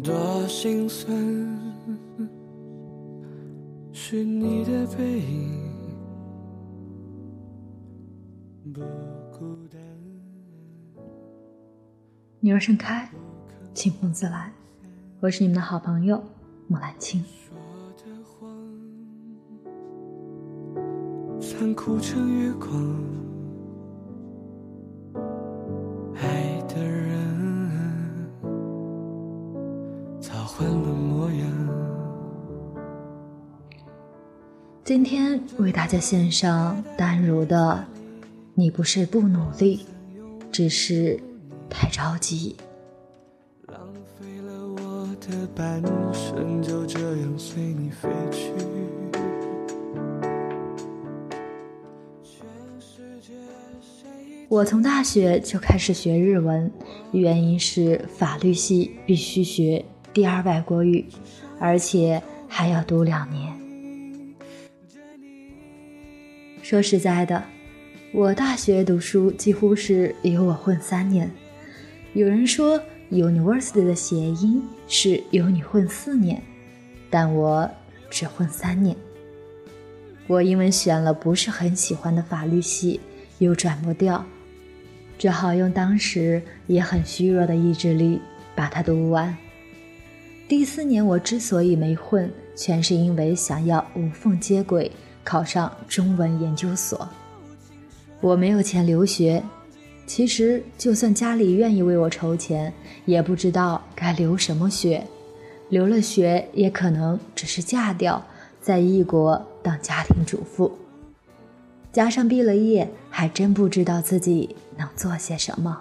多心酸，是你的背影不孤单。女儿盛开，清风自来。我是你们的好朋友木兰青。说的谎，残酷成月光。今天为大家献上丹如的《你不是不努力，只是太着急》。浪费了我的半生，就这样随你飞去。我从大学就开始学日文，原因是法律系必须学第二外国语，而且还要读两年。说实在的，我大学读书几乎是有我混三年。有人说 “university” 的谐音是有你混四年，但我只混三年。我因为选了不是很喜欢的法律系，又转不掉，只好用当时也很虚弱的意志力把它读完。第四年我之所以没混，全是因为想要无缝接轨，考上中文研究所。我没有钱留学，其实就算家里愿意为我筹钱，也不知道该留什么学。留了学，也可能只是嫁掉，在异国当家庭主妇。加上毕了业，还真不知道自己能做些什么。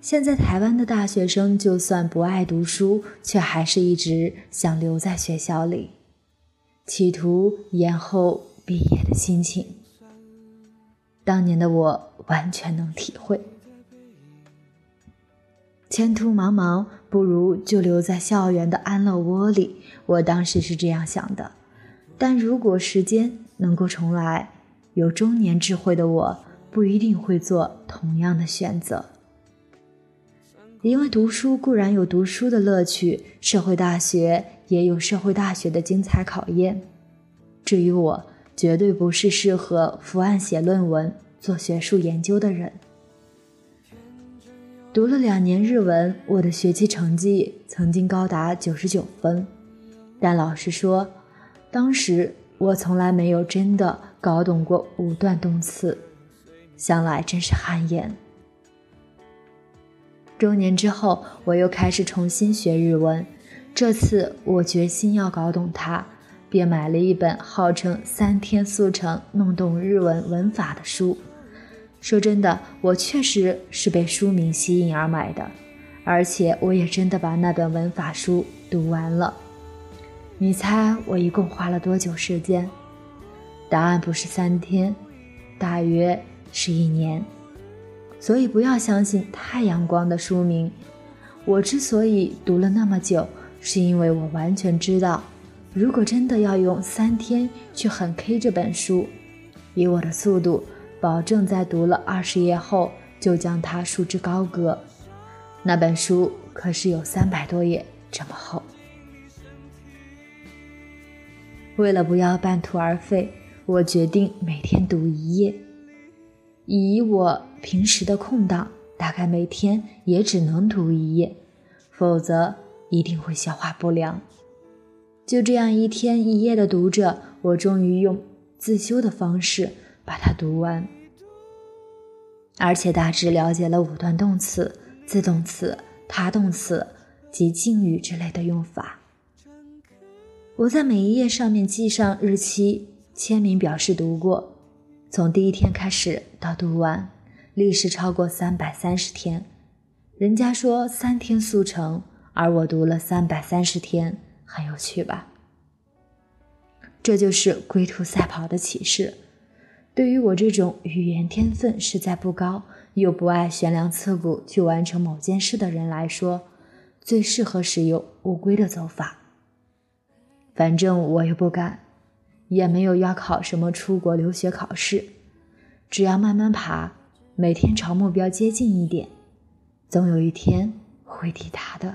现在台湾的大学生，就算不爱读书，却还是一直想留在学校里，企图延后毕业的心情。当年的我完全能体会。前途茫茫，不如就留在校园的安乐窝里。我当时是这样想的，但如果时间能够重来，有中年智慧的我不一定会做同样的选择。因为读书固然有读书的乐趣，社会大学也有社会大学的精彩考验。至于我，绝对不是适合伏案写论文、做学术研究的人。读了两年日文，我的学习成绩曾经高达九十九分，但老实说，当时我从来没有真的搞懂过五段动词，想来真是汗颜。中年之后，我又开始重新学日文，这次我决心要搞懂它，便买了一本号称三天速成弄懂日文文法的书。说真的，我确实是被书名吸引而买的，而且我也真的把那本文法书读完了。你猜我一共花了多久时间？答案不是三天，大约是一年。所以不要相信太阳光的书名。我之所以读了那么久，是因为我完全知道，如果真的要用三天去狠 K 这本书，以我的速度，保证在读了二十页后就将它束之高阁。那本书可是有三百多页这么厚。为了不要半途而废，我决定每天读一页。以我平时的空档，大概每天也只能读一页，否则一定会消化不良。就这样一天一夜的读着，我终于用自修的方式把它读完，而且大致了解了五段动词、自动词、他动词及敬语之类的用法。我在每一页上面记上日期、签名，表示读过。从第一天开始到读完，历时超过三百三十天。人家说三天速成，而我读了三百三十天，很有趣吧？这就是龟兔赛跑的启示。对于我这种语言天分实在不高，又不爱悬梁刺股去完成某件事的人来说，最适合使用乌龟的走法。反正我又不敢，也没有要考什么出国留学考试，只要慢慢爬，每天朝目标接近一点，总有一天会抵达的。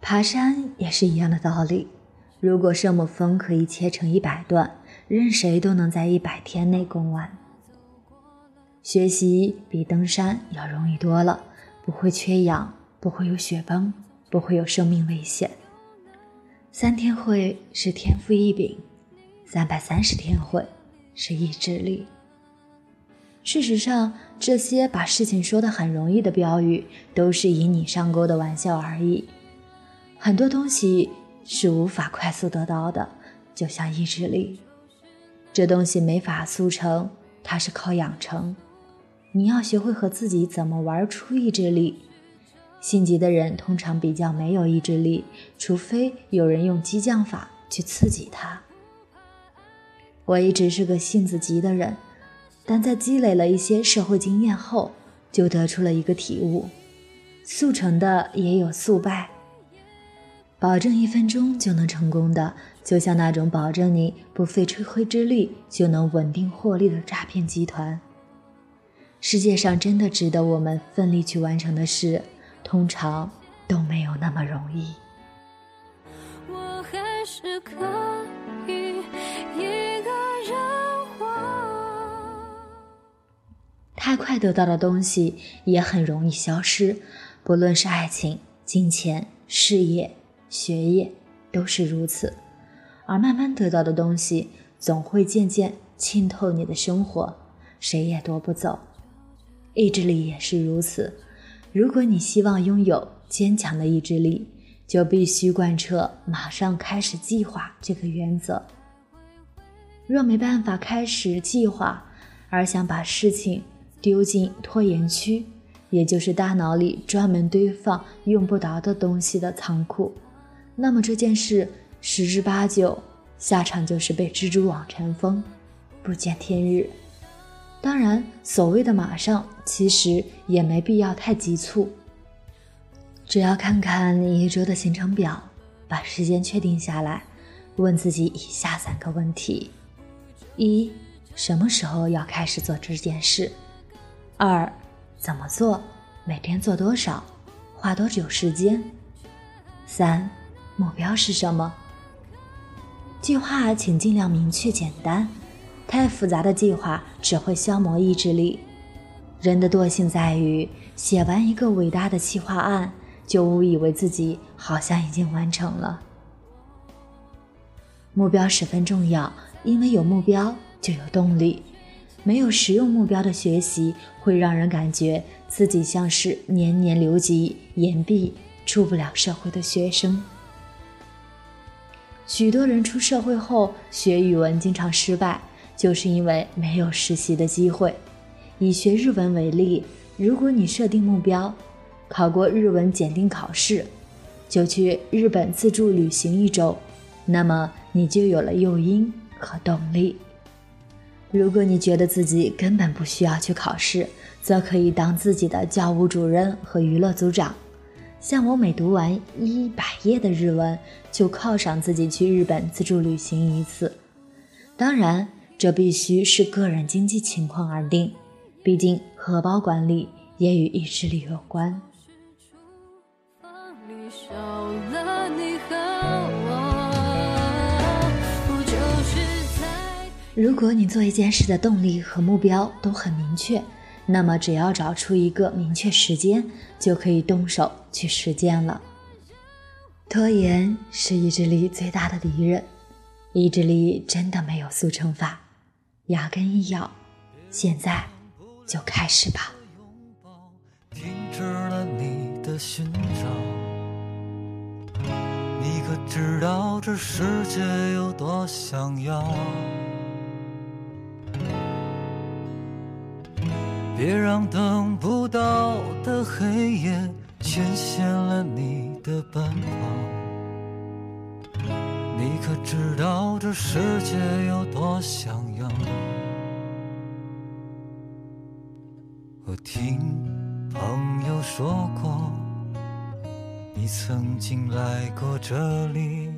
爬山也是一样的道理。如果圣母峰可以切成一百段，任谁都能在一百天内攻完。学习比登山要容易多了，不会缺氧，不会有雪崩，不会有生命危险。三天会是天赋异禀，三百三十天会是意志力。事实上，这些把事情说得很容易的标语，都是引你上钩的玩笑而已。很多东西是无法快速得到的，就像意志力，这东西没法速成，它是靠养成。你要学会和自己怎么玩出意志力。心急的人通常比较没有意志力，除非有人用激将法去刺激他。我一直是个性子急的人，但在积累了一些社会经验后，就得出了一个体悟：速成的也有速败。保证一分钟就能成功的，就像那种保证你不费吹灰之力就能稳定获利的诈骗集团。世界上真的值得我们奋力去完成的事，通常都没有那么容易。我还是可以一个人活。太快得到的东西也很容易消失，不论是爱情、金钱、事业、学业，都是如此。而慢慢得到的东西，总会渐渐浸透你的生活，谁也夺不走。意志力也是如此。如果你希望拥有坚强的意志力，就必须贯彻“马上开始计划”这个原则。若没办法开始计划，而想把事情丢进拖延区，也就是大脑里专门堆放用不着的东西的仓库，那么这件事十之八九下场就是被蜘蛛网尘封，不见天日。当然，所谓的马上，其实也没必要太急促。只要看看你一周的行程表，把时间确定下来，问自己以下三个问题：一、什么时候要开始做这件事？二、怎么做？每天做多少？花多久时间？三、目标是什么？计划请尽量明确简单。太复杂的计划只会消磨意志力。人的惰性在于写完一个伟大的企划案，就误以为自己好像已经完成了。目标十分重要，因为有目标就有动力。没有实用目标的学习，会让人感觉自己像是年年留级、延毕、出不了社会的学生。许多人出社会后学语文经常失败。就是因为没有实习的机会。以学日文为例，如果你设定目标，考过日文检定考试，就去日本自助旅行一周，那么你就有了诱因和动力。如果你觉得自己根本不需要去考试，则可以当自己的教务主任和娱乐组长。像我每读完一百页的日文，就犒赏自己去日本自助旅行一次。当然。这必须是个人经济情况而定，毕竟荷包管理也与意志力有关。如果你做一件事的动力和目标都很明确，那么只要找出一个明确时间，就可以动手去实践了。拖延是意志力最大的敌人，意志力真的没有速成法。牙根一咬，现在就开始吧。停止了你的寻找，你可知道这世界有多想要？别让等不到的黑夜牵线了你的奔跑。你可知道这世界有多想要？我听朋友说过，你曾经来过这里，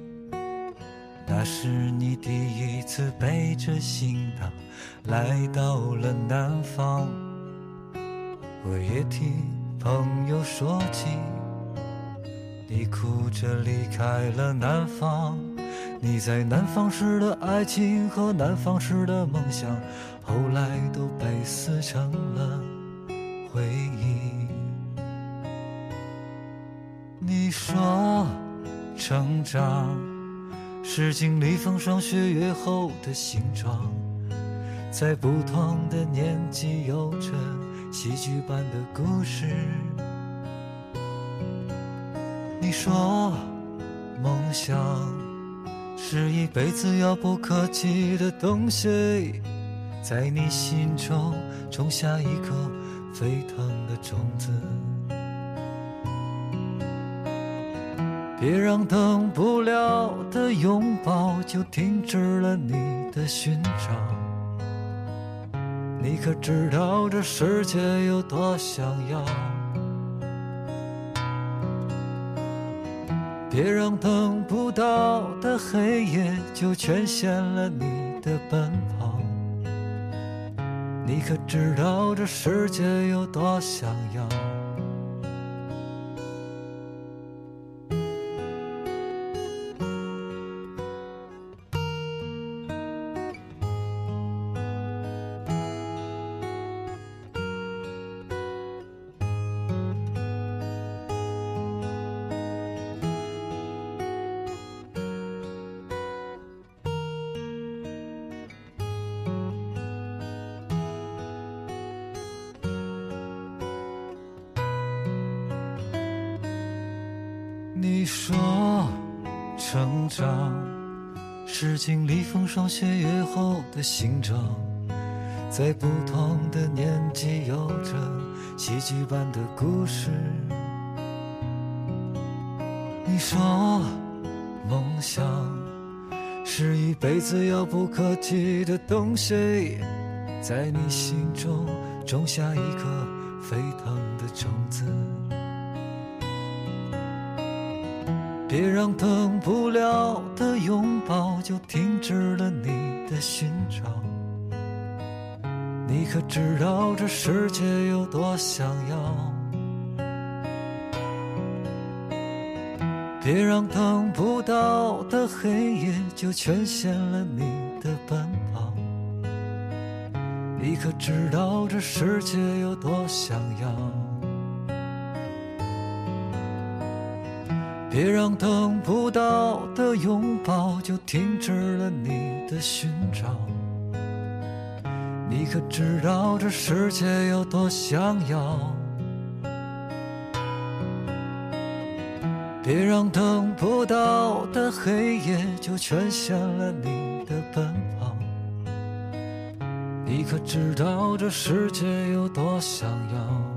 那是你第一次背着行囊来到了南方，我也听朋友说起，你哭着离开了南方。你在南方时的爱情和南方时的梦想，后来都被撕成了回忆。你说成长是经历风霜雪月后的形状，在不同的年纪有着戏剧般的故事。你说梦想。是一辈子遥不可及的东西，在你心中种下一颗沸腾的种子。别让等不了的拥抱就停止了你的寻找。你可知道这世界有多想要？别让等不到的黑夜就全限了你的奔跑。你可知道这世界有多想要？你说，成长是经历风霜雪月后的形状，在不同的年纪有着戏剧般的故事。你说，梦想是一辈子遥不可及的东西，在你心中种下一颗沸腾的种子。别让等不了的拥抱就停止了你的寻找。你可知道这世界有多想要？别让等不到的黑夜就全限了你的奔跑。你可知道这世界有多想要？别让等不到的拥抱就停止了你的寻找。你可知道这世界有多想要？别让等不到的黑夜就全限了你的奔跑。你可知道这世界有多想要？